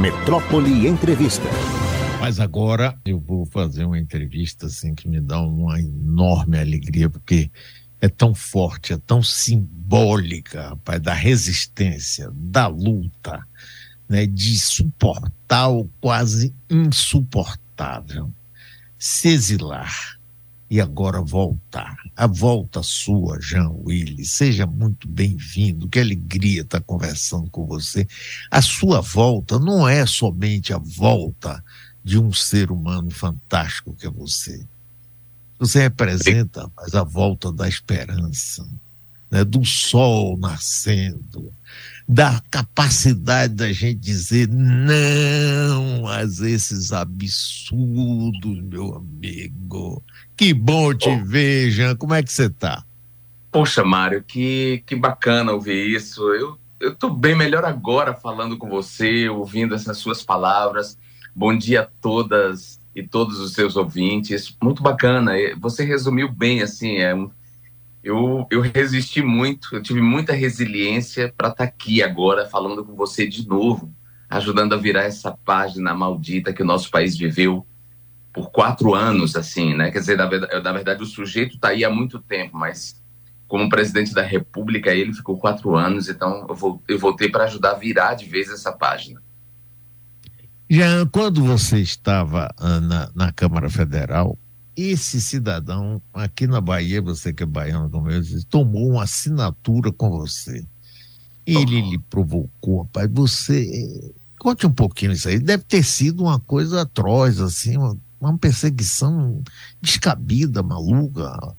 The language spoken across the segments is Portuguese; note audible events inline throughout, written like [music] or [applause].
Metrópole Entrevista. Mas agora eu vou fazer uma entrevista assim que me dá uma enorme alegria, porque é tão forte, é tão simbólica, rapaz, da resistência, da luta, né, de suportar o quase insuportável, se exilar e agora voltar. A volta sua, Jean Willis. Seja muito bem-vindo. Que alegria estar conversando com você. A sua volta não é somente a volta de um ser humano fantástico que é você. Você representa mas a volta da esperança, né? do sol nascendo, da capacidade da gente dizer não a esses absurdos, meu amigo. Que bom te oh. ver, Jean. Como é que você está? Poxa, Mário, que, que bacana ouvir isso. Eu, eu tô bem melhor agora falando com você, ouvindo essas suas palavras. Bom dia a todas e todos os seus ouvintes. Muito bacana. Você resumiu bem, assim, é um, eu, eu resisti muito, eu tive muita resiliência para estar tá aqui agora falando com você de novo, ajudando a virar essa página maldita que o nosso país viveu por quatro anos, assim, né? Quer dizer, na verdade, na verdade o sujeito está aí há muito tempo, mas como presidente da República ele ficou quatro anos, então eu, voltei para ajudar a virar de vez essa página. Jean, quando você estava ah, na, na Câmara Federal, esse cidadão, aqui na Bahia, você que é baiano como eu, tomou uma assinatura com você. Ele lhe provocou, rapaz, você. Conte um pouquinho isso aí. Deve ter sido uma coisa atroz, assim, uma, uma perseguição descabida, maluca.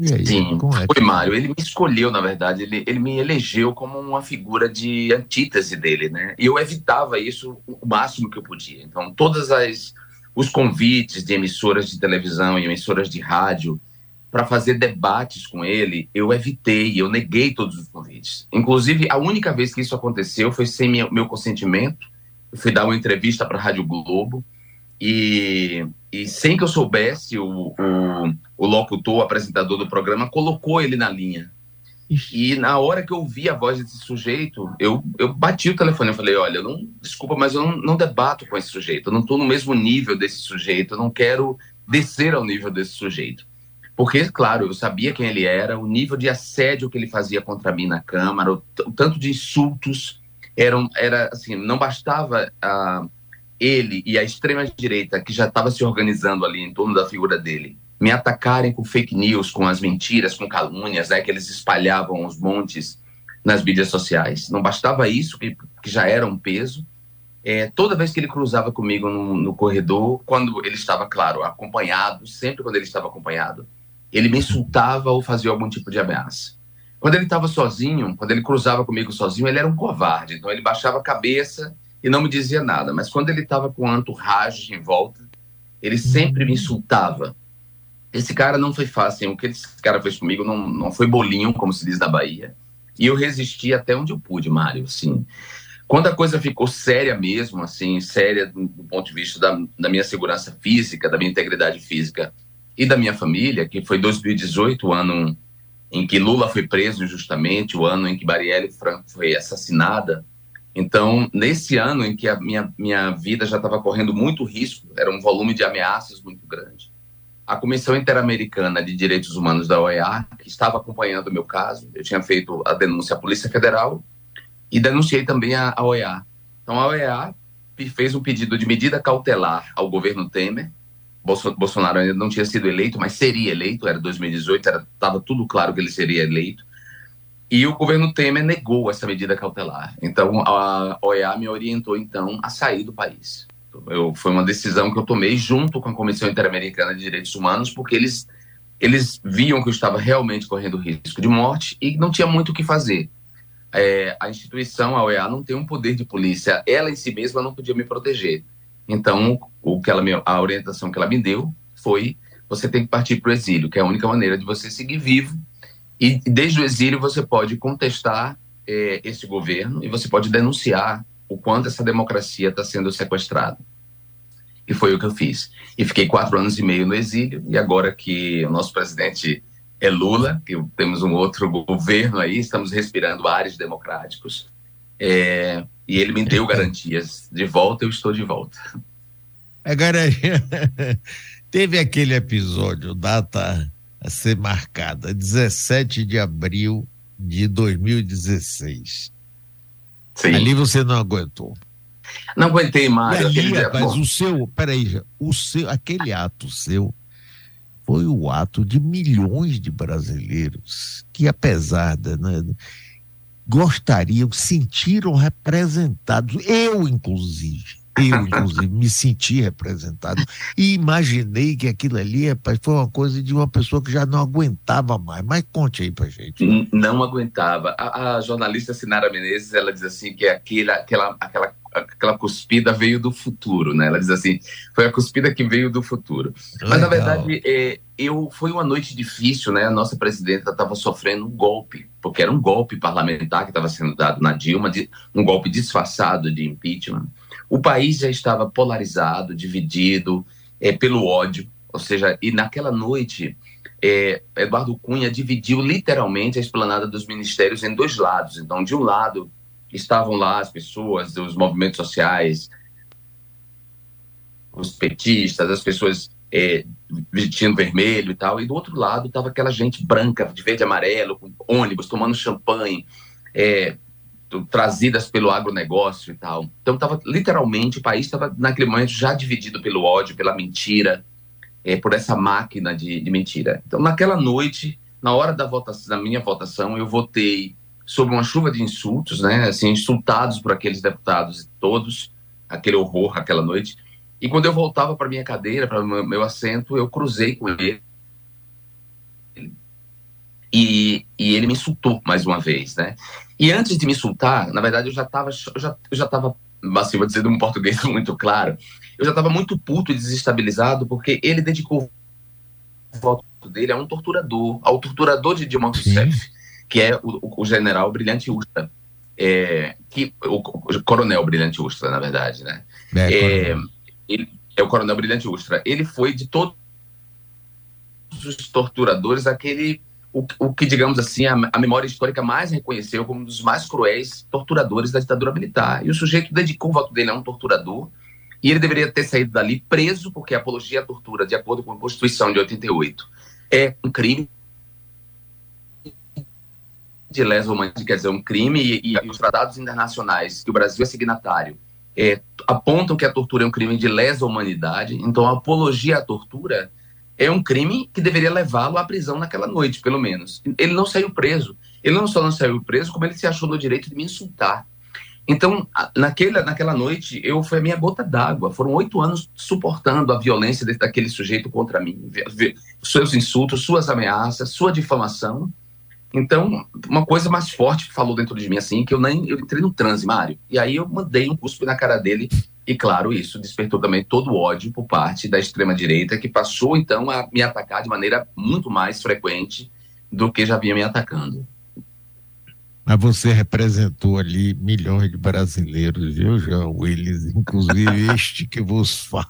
Aí, Sim, é foi Mário. Ele me escolheu, na verdade, ele, ele me elegeu como uma figura de antítese dele, né? E eu evitava isso o máximo que eu podia. Então, todas as os convites de emissoras de televisão e emissoras de rádio para fazer debates com ele, eu evitei, eu neguei todos os convites. Inclusive, a única vez que isso aconteceu foi sem meu, meu consentimento. Eu fui dar uma entrevista para a Rádio Globo e, e sem que eu soubesse, o, o, o locutor, o apresentador do programa, colocou ele na linha. E na hora que eu ouvi a voz desse sujeito, eu, eu bati o telefone. Eu falei: Olha, eu não, desculpa, mas eu não, não debato com esse sujeito. Eu não estou no mesmo nível desse sujeito. Eu não quero descer ao nível desse sujeito. Porque, claro, eu sabia quem ele era, o nível de assédio que ele fazia contra mim na Câmara, o, o tanto de insultos. Eram, era assim: não bastava. Uh, ele e a extrema-direita, que já estava se organizando ali em torno da figura dele, me atacarem com fake news, com as mentiras, com calúnias, né, que eles espalhavam os montes nas mídias sociais. Não bastava isso, que, que já era um peso. É, toda vez que ele cruzava comigo no, no, corredor, quando ele estava, claro, acompanhado, sempre quando ele estava acompanhado, ele me insultava ou fazia algum tipo de ameaça. Quando ele estava sozinho, quando ele cruzava comigo sozinho, ele era um covarde. Então ele baixava a cabeça e não me dizia nada. Mas quando ele estava com entourage em volta, ele sempre me insultava. Esse cara não foi fácil. O que esse cara fez comigo não, não foi bolinho, como se diz na Bahia. E eu resisti até onde eu pude, Mário. Assim, quando a coisa ficou séria mesmo, assim, séria do, do ponto de vista da, da minha segurança física, da minha integridade física e da minha família, que foi 2018, o ano em que Lula foi preso injustamente, o ano em que Marielle Franco foi assassinada, então, nesse ano em que a minha, minha vida já estava correndo muito risco, era um volume de ameaças muito grande, a Comissão Interamericana de Direitos Humanos da OEA, que estava acompanhando o meu caso, eu tinha feito a denúncia à Polícia Federal e denunciei também a, a OEA. Então, a OEA fez um pedido de medida cautelar ao governo Temer. Bolsonaro ainda não tinha sido eleito, mas seria eleito, era 2018, estava tudo claro que ele seria eleito. E o governo Temer negou essa medida cautelar. Então, a OEA me orientou, então, a sair do país. Eu, foi uma decisão que eu tomei junto com a Comissão Interamericana de Direitos Humanos, porque eles, eles viam que eu estava realmente correndo risco de morte e não tinha muito o que fazer. É, a instituição, a OEA, não tem um poder de polícia. Ela em si mesma não podia me proteger. Então, o que ela me, a orientação que ela me deu foi: você tem que partir para o exílio, que é a única maneira de você seguir vivo e desde o exílio você pode contestar é, esse governo e você pode denunciar o quanto essa democracia está sendo sequestrada. E foi o que eu fiz. E fiquei quatro anos e meio no exílio, e agora que o nosso presidente é Lula, que temos um outro governo aí, estamos respirando ares democráticos. É, e ele me deu garantias. De volta, eu estou de volta. Agora, [laughs] teve aquele episódio, data a ser marcada, 17 de abril de 2016. Sim. Ali você não aguentou. Não aguentei mais. Ali, rapaz, o seu, peraí, o seu, aquele ato seu foi o ato de milhões de brasileiros que, apesar de, né, gostariam, sentiram representados, eu inclusive, eu, inclusive, me senti representado e imaginei que aquilo ali foi uma coisa de uma pessoa que já não aguentava mais. Mas conte aí pra gente. Não aguentava. A, a jornalista Sinara Menezes, ela diz assim que aquela, aquela, aquela, aquela cuspida veio do futuro, né? Ela diz assim, foi a cuspida que veio do futuro. Legal. Mas, na verdade, é, eu, foi uma noite difícil, né? A nossa presidenta estava sofrendo um golpe, porque era um golpe parlamentar que estava sendo dado na Dilma, de, um golpe disfarçado de impeachment. O país já estava polarizado, dividido é, pelo ódio, ou seja, e naquela noite é, Eduardo Cunha dividiu literalmente a esplanada dos ministérios em dois lados. Então, de um lado estavam lá as pessoas dos movimentos sociais, os petistas, as pessoas é, vestindo vermelho e tal, e do outro lado estava aquela gente branca, de verde e amarelo, com ônibus, tomando champanhe, é, trazidas pelo agronegócio e tal. Então, tava, literalmente, o país estava, naquele momento, já dividido pelo ódio, pela mentira, é, por essa máquina de, de, mentira. Então, naquela noite, na hora da votação, minha votação, eu votei sobre uma chuva de insultos, né? Assim, insultados por aqueles deputados todos, aquele horror aquela noite. E quando eu voltava para minha cadeira, para meu, meu assento, eu cruzei com ele. E, e ele me insultou mais uma vez, né? E antes de me insultar, na verdade, eu já estava, eu já, eu já tava, assim, vou dizer de um português [laughs] muito claro, eu já estava muito puto e desestabilizado porque ele dedicou o voto dele a um torturador, ao torturador de Dilma Rousseff, que é o, o general Brilhante Ustra, é, que, o, o, coronel Brilhante Ustra, na verdade, né? É, é, ele, é o coronel Brilhante Ustra. Ele foi de todos os torturadores aquele o, o que, digamos assim, a, a, memória histórica mais reconheceu como um dos mais cruéis torturadores da ditadura militar. E o sujeito dedicou o voto dele a um torturador, e ele deveria ter saído dali preso, porque a apologia à tortura, de acordo com a Constituição de 88, é um crime de lesa humanidade, quer dizer, um crime, e, e, os tratados internacionais que o Brasil é signatário é, apontam que a tortura é um crime de lesa humanidade, então a apologia à tortura é um crime que deveria levá-lo à prisão naquela noite, pelo menos. Ele não saiu preso. Ele não só não saiu preso, como ele se achou no direito de me insultar. Então, naquele, naquela noite, eu foi a minha gota d'água. Foram oito anos suportando a violência daquele sujeito contra mim, seus insultos, suas ameaças, sua difamação. Então, uma coisa mais forte falou dentro de mim assim, que eu nem eu entrei no transe, Mário. E aí eu mandei um cuspe na cara dele e claro, isso despertou também todo o ódio por parte da extrema-direita, que passou então a me atacar de maneira muito mais frequente do que já vinha me atacando. Mas você representou ali milhões de brasileiros, viu, João Willis? Inclusive [laughs] este que vos fala.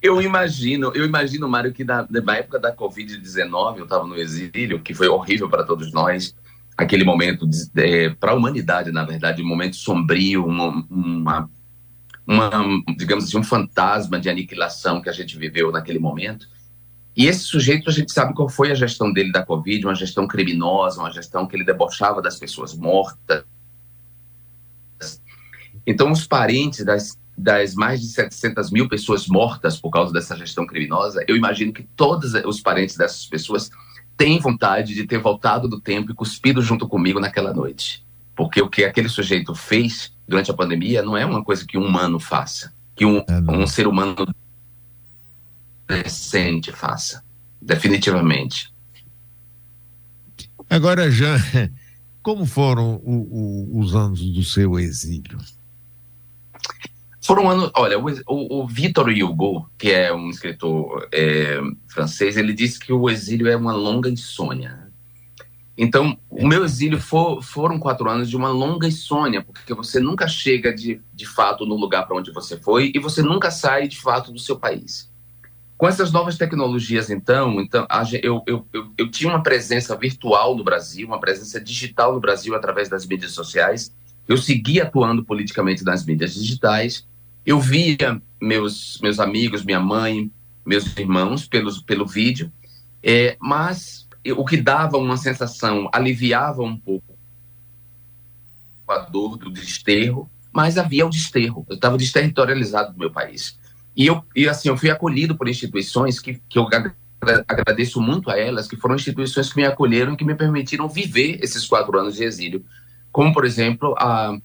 eu imagino, eu imagino, Mário, que na, na época da Covid-19, eu estava no exílio, que foi horrível para todos nós aquele momento é, para a humanidade, na verdade, um momento sombrio, uma, uma, uma, digamos assim, um fantasma de aniquilação que a gente viveu naquele momento. E esse sujeito, a gente sabe qual foi a gestão dele da Covid, uma gestão criminosa, uma gestão que ele debochava das pessoas mortas. Então, os parentes das, das mais de 700 mil pessoas mortas por causa dessa gestão criminosa, eu imagino que todos os parentes dessas pessoas tem vontade de ter voltado do tempo e cuspido junto comigo naquela noite. Porque o que aquele sujeito fez durante a pandemia não é uma coisa que um humano faça, que um, é um ser humano decente faça, definitivamente. Agora, Jean, [laughs] como foram o, o, os anos do seu exílio? Foram anos. Olha, o, o, o Victor Hugo, que é um escritor é, francês, ele disse que o exílio é uma longa insônia. Então, o meu exílio for, foram quatro anos de uma longa insônia, porque você nunca chega de, de fato no lugar para onde você foi e você nunca sai de fato do seu país. Com essas novas tecnologias, então, então eu, eu, eu, eu, tinha uma presença virtual no Brasil, uma presença digital no Brasil através das mídias sociais. Eu seguia atuando politicamente nas mídias digitais. Eu via meus, meus amigos, minha mãe, meus irmãos pelos, pelo vídeo, é, mas o que dava uma sensação, aliviava um pouco a dor do desterro, mas havia o desterro. Eu estava desterritorializado do meu país. E eu, e assim, eu fui acolhido por instituições que, que eu agradeço muito a elas, que foram instituições que me acolheram e que me permitiram viver esses quatro anos de exílio. Como, por exemplo, a,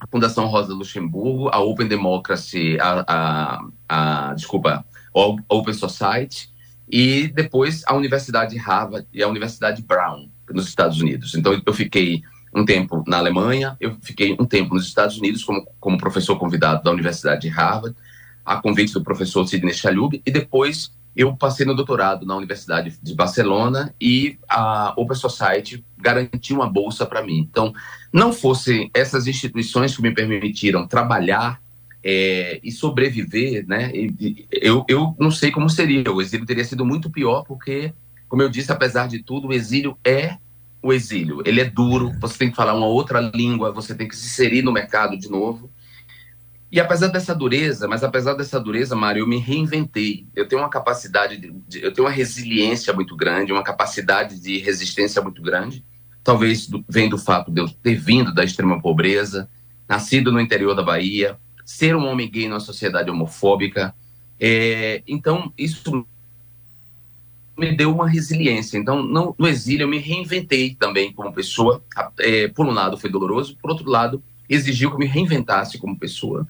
a Fundação Rosa Luxemburgo, a Open Democracy, a, a, a desculpa, a Open Society, e depois a Universidade Harvard e a Universidade Brown, nos Estados Unidos. Então, eu fiquei um tempo na Alemanha, eu fiquei um tempo nos Estados Unidos como, como professor convidado da Universidade de Harvard, a convite do professor Sidney Chalub, e depois eu passei no doutorado na Universidade de Barcelona e a Open Society garantiu uma bolsa para mim. Então, não fossem essas instituições que me permitiram trabalhar é, e sobreviver, né? Eu, eu não sei como seria. O exílio teria sido muito pior, porque, como eu disse, apesar de tudo, o exílio é o exílio. Ele é duro, você tem que falar uma outra língua, você tem que se inserir no mercado de novo. E apesar dessa dureza, mas apesar dessa dureza, Mário, eu me reinventei. Eu tenho uma capacidade, de, de, eu tenho uma resiliência muito grande, uma capacidade de resistência muito grande. Talvez vem do fato de eu ter vindo da extrema pobreza, nascido no interior da Bahia, ser um homem gay numa sociedade homofóbica. É, então, isso me deu uma resiliência. Então, não, no exílio, eu me reinventei também como pessoa. É, por um lado, foi doloroso, por outro lado, exigiu que eu me reinventasse como pessoa,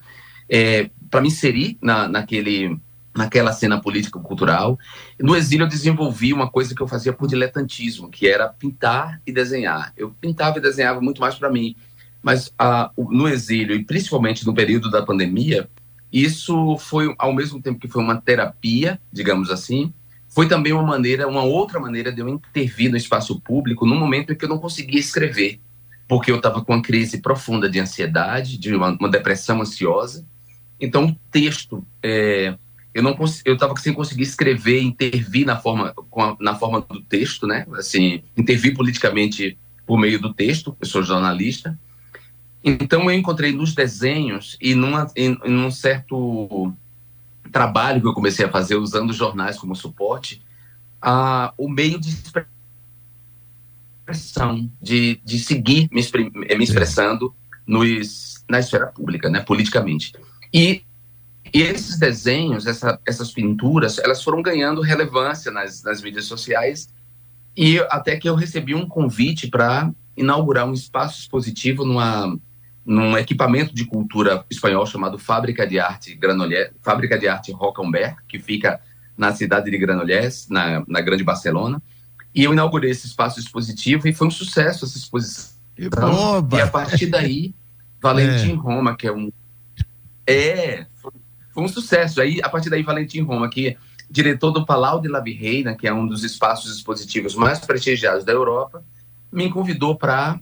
é, para me inserir na, naquele, naquela cena política-cultural. No exílio, eu desenvolvi uma coisa que eu fazia por diletantismo, que era pintar e desenhar. Eu pintava e desenhava muito mais para mim. Mas a, no exílio, e principalmente no período da pandemia, isso foi, ao mesmo tempo que foi uma terapia, digamos assim, foi também uma maneira, uma outra maneira de eu intervir no espaço público no momento em que eu não conseguia escrever porque eu estava com uma crise profunda de ansiedade, de uma, uma depressão ansiosa. Então, o texto, é, eu não eu estava sem conseguir escrever, intervir na forma, a, na forma do texto, né? Assim, intervir politicamente por meio do texto. Eu sou jornalista. Então, eu encontrei nos desenhos e numa, em, em um certo trabalho que eu comecei a fazer usando os jornais como suporte, a, o meio de expressão de, de seguir me, me expressando nos, na esfera pública, né, politicamente. E, e esses desenhos, essa, essas pinturas, elas foram ganhando relevância nas, nas mídias sociais e até que eu recebi um convite para inaugurar um espaço expositivo numa, num equipamento de cultura espanhol chamado Fábrica de Arte Granollers, Fábrica de Arte Rocamber, que fica na cidade de Granollers, na, na Grande Barcelona. E eu inaugurei esse espaço expositivo e foi um sucesso essa exposição. Oba. E a partir daí, [laughs] Valentim é. Roma, que é um. É, foi um sucesso. Aí, a partir daí, Valentim Roma, que é diretor do Palau de la Virreina, que é um dos espaços expositivos mais prestigiados da Europa, me convidou para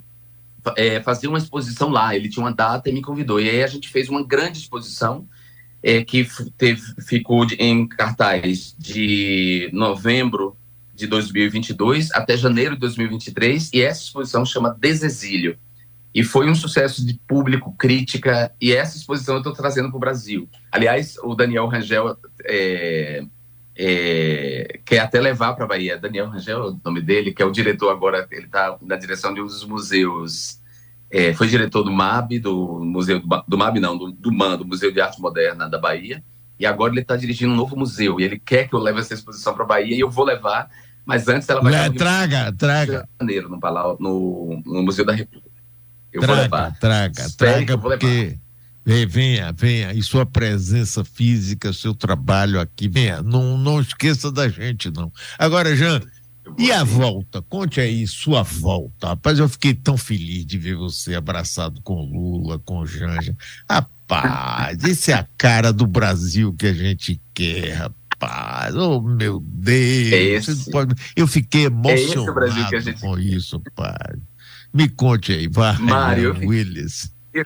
é, fazer uma exposição lá. Ele tinha uma data e me convidou. E aí a gente fez uma grande exposição é, que teve, ficou em cartaz de novembro de 2022 até janeiro de 2023, e essa exposição chama Desexílio. E foi um sucesso de público, crítica, e essa exposição eu estou trazendo para o Brasil. Aliás, o Daniel Rangel é, é, quer até levar para a Bahia. Daniel Rangel é o nome dele, que é o diretor agora, ele está na direção de um dos museus. É, foi diretor do MAB, do Museu do, do MAB, não, do, do MAN, do Museu de Arte Moderna da Bahia. E agora ele está dirigindo um novo museu. E ele quer que eu leve essa exposição para a Bahia e eu vou levar mas antes ela vai Le, Traga, traga. Janeiro, no, Palau, no, no Museu da República. Eu traga, vou levar. Traga, Espere traga, porque. Venha, venha, e sua presença física, seu trabalho aqui, venha, não, não esqueça da gente, não. Agora, Jean, e a volta? Conte aí sua volta. Rapaz, eu fiquei tão feliz de ver você abraçado com Lula, com Janja. Rapaz, isso é a cara do Brasil que a gente quer, rapaz rapaz, oh meu Deus, esse, pode... eu fiquei emocionado é com isso, pai. Me conte aí, vai, Mário Willis. Eu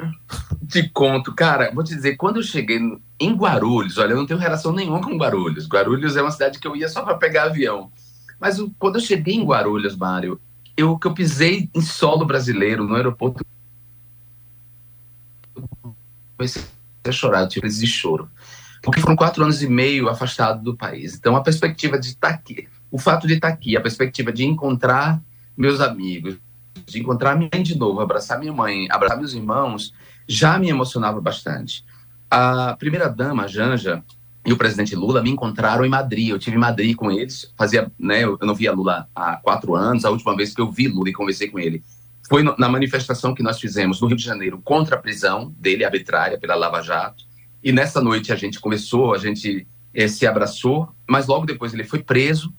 te conto, cara, vou te dizer, quando eu cheguei em Guarulhos, olha, eu não tenho relação nenhuma com Guarulhos. Guarulhos é uma cidade que eu ia só para pegar avião. Mas quando eu cheguei em Guarulhos, Mário, eu que eu pisei em solo brasileiro no aeroporto, comecei a chorar, eu tive crise de choro. Porque foram quatro anos e meio afastado do país. Então, a perspectiva de estar aqui, o fato de estar aqui, a perspectiva de encontrar meus amigos, de encontrar minha mãe de novo, abraçar minha mãe, abraçar meus irmãos, já me emocionava bastante. A primeira dama, Janja, e o presidente Lula me encontraram em Madrid. Eu tive em Madrid com eles. Fazia, né? Eu não via Lula há quatro anos. A última vez que eu vi Lula e conversei com ele foi na manifestação que nós fizemos no Rio de Janeiro contra a prisão dele arbitrária pela Lava Jato. E nessa noite a gente começou, a gente é, se abraçou, mas logo depois ele foi preso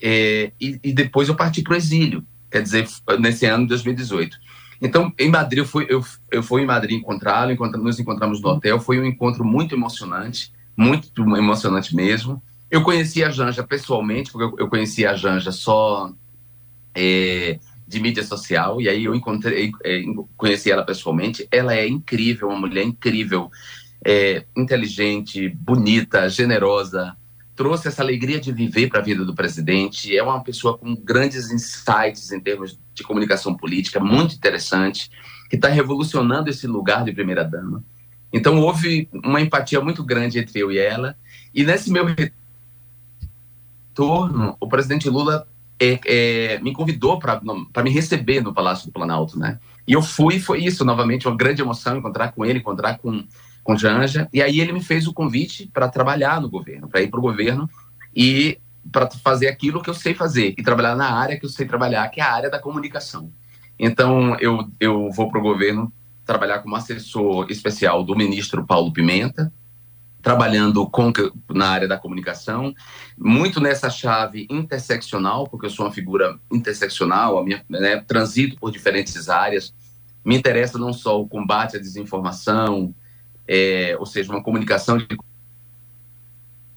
é, e, e, depois eu parti para o exílio. Quer dizer, nesse ano de 2018. Então, em Madrid, eu fui, eu, eu fui em Madrid encontrá-lo, nos encontramos no hotel. Foi um encontro muito emocionante muito emocionante mesmo. Eu conheci a Janja pessoalmente, porque eu conheci a Janja só é, de mídia social, e aí eu encontrei, é, conheci ela pessoalmente. Ela é incrível, uma mulher incrível, é, inteligente, bonita, generosa, trouxe essa alegria de viver para a vida do presidente. É uma pessoa com grandes insights em termos de comunicação política, muito interessante, que está revolucionando esse lugar de primeira-dama. Então houve uma empatia muito grande entre eu e ela. E nesse meu retorno, o presidente Lula é, é, me convidou para me receber no Palácio do Planalto, né? E eu fui, foi isso, novamente, uma grande emoção encontrar com ele, encontrar com, com Janja. E aí ele me fez o convite para trabalhar no governo, para ir para o governo e para fazer aquilo que eu sei fazer e trabalhar na área que eu sei trabalhar, que é a área da comunicação. Então eu, eu vou para o governo trabalhar como assessor especial do ministro Paulo Pimenta, trabalhando com, na área da comunicação, muito nessa chave interseccional, porque eu sou uma figura interseccional, a minha, né, transito por diferentes áreas. Me interessa não só o combate à desinformação, é, ou seja, uma comunicação de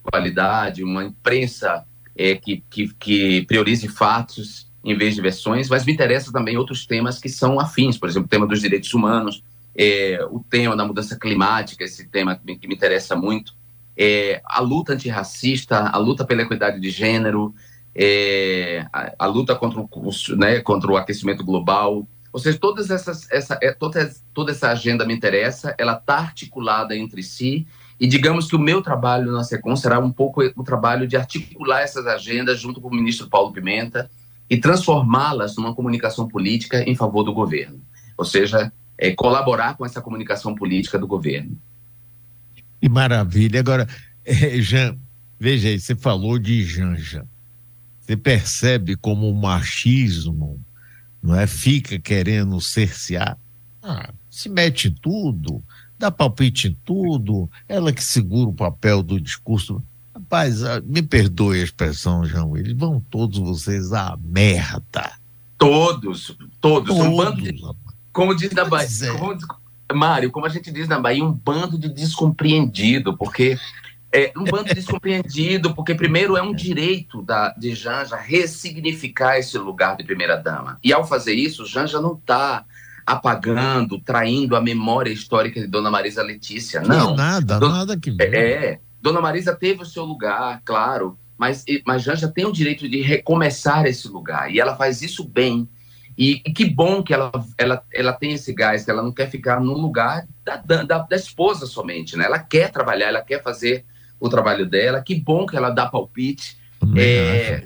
qualidade, uma imprensa é, que, que, que priorize fatos em vez de versões, mas me interessa também outros temas que são afins, por exemplo, o tema dos direitos humanos, é, o tema da mudança climática, esse tema que me, que me interessa muito, é, a luta antirracista, a luta pela equidade de gênero, é, a, a, luta contra o, né, contra o aquecimento global, ou seja, todas essas, essa, é, toda, toda essa agenda me interessa, ela está articulada entre si, e digamos que o meu trabalho na SECOM será um pouco o trabalho de articular essas agendas junto com o ministro Paulo Pimenta, e transformá-las numa comunicação política em favor do governo. Ou seja, é, colaborar com essa comunicação política do governo. Que maravilha. Agora, é, Jean, veja aí, você falou de Janja. Você percebe como o machismo não é, fica querendo cercear? Ah, se mete tudo, dá palpite em tudo, ela que segura o papel do discurso. Rapaz, ah, me perdoe a expressão, João, eles vão todos vocês à merda. Todos, todos. todos um bando de, como diz na Bahia, é. como, Mário, como a gente diz na Bahia, um bando de descompreendido, porque é um bando descompreendido, porque primeiro é um direito da, de Janja ressignificar esse lugar de primeira-dama. E ao fazer isso, Janja não está apagando, traindo a memória histórica de Dona Marisa Letícia. Não. nada, Dona, nada que ver. É, Dona Marisa teve o seu lugar, claro, mas, mas Janja tem o direito de recomeçar esse lugar. E ela faz isso bem. E, e, que bom que ela, ela, ela tem esse gás, que ela não quer ficar no lugar da, da, da, esposa somente, né? Ela quer trabalhar, ela quer fazer o trabalho dela. Que bom que ela dá palpite. É,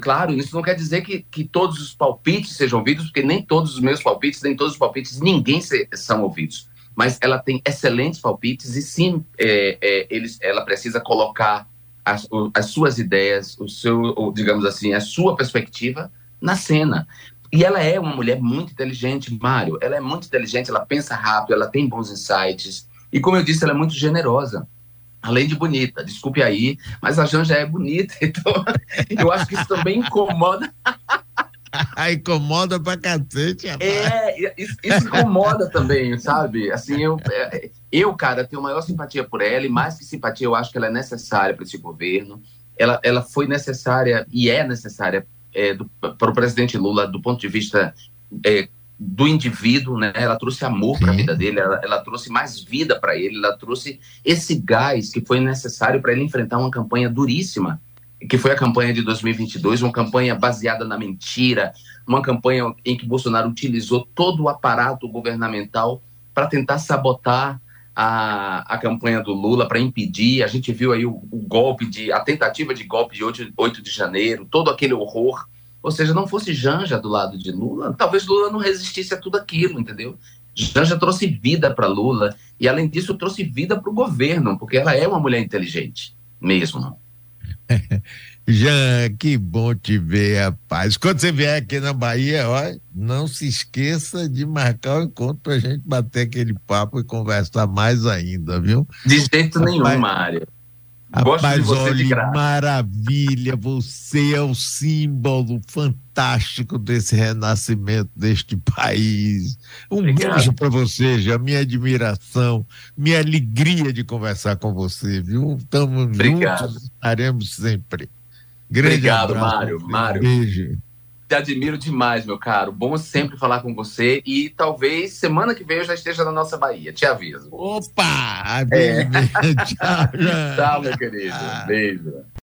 claro, isso não quer dizer que, que todos os palpites sejam ouvidos, porque nem todos os meus palpites, nem todos os palpites, ninguém se, são ouvidos mas ela tem excelentes palpites e sim, é, é, eles, ela precisa colocar as, as suas ideias, o seu, digamos assim, a sua perspectiva na cena. E ela é uma mulher muito inteligente, Mário. Ela é muito inteligente, ela pensa rápido, ela tem bons insights. E como eu disse, ela é muito generosa. Além de bonita, desculpe aí, mas a Janja é bonita, [laughs] então eu acho que isso também incomoda [laughs] incomoda pra cacete, rapaz. É, isso, isso incomoda também, sabe? Assim, eu, é, eu, cara, tenho maior simpatia por ela, e mais que simpatia, eu acho que ela é necessária para esse governo. Ela, ela foi necessária e é necessária é, para o presidente Lula do ponto de vista é, do indivíduo, né? Ela trouxe amor para a vida dele, ela, ela trouxe mais vida para ele, ela trouxe esse gás que foi necessário para ele enfrentar uma campanha duríssima, que foi a campanha de 2022, uma campanha baseada na mentira, uma campanha em que Bolsonaro utilizou todo o aparato governamental para tentar sabotar a, a campanha do Lula para impedir. A gente viu aí o, o, golpe de a tentativa de golpe de 8, 8 de janeiro, todo aquele horror. Ou seja, não fosse Janja do lado de Lula, talvez Lula não resistisse a tudo aquilo, entendeu? Janja trouxe vida para Lula e, além disso, trouxe vida para o governo, porque ela é uma mulher inteligente, mesmo. [laughs] Jean, que bom te ver, rapaz. Quando você vier aqui na Bahia, ó, não se esqueça de marcar o encontro para a gente bater aquele papo e conversar mais ainda, viu? De jeito rapaz, nenhum, Mário. Rapaz, olha, maravilha, você é o símbolo fantástico desse renascimento deste país. Um Obrigado. beijo para você, já minha admiração, minha alegria de conversar com você, viu? Estamos juntos, estaremos sempre. Grande Obrigado, abraço, Mário. Mário. Beijo. Te admiro demais, meu caro. Bom sempre falar com você e talvez semana que vem eu já esteja na nossa Bahia. Te aviso. Opa! É. [laughs] Tchau, tchau, meu querido. Beijo.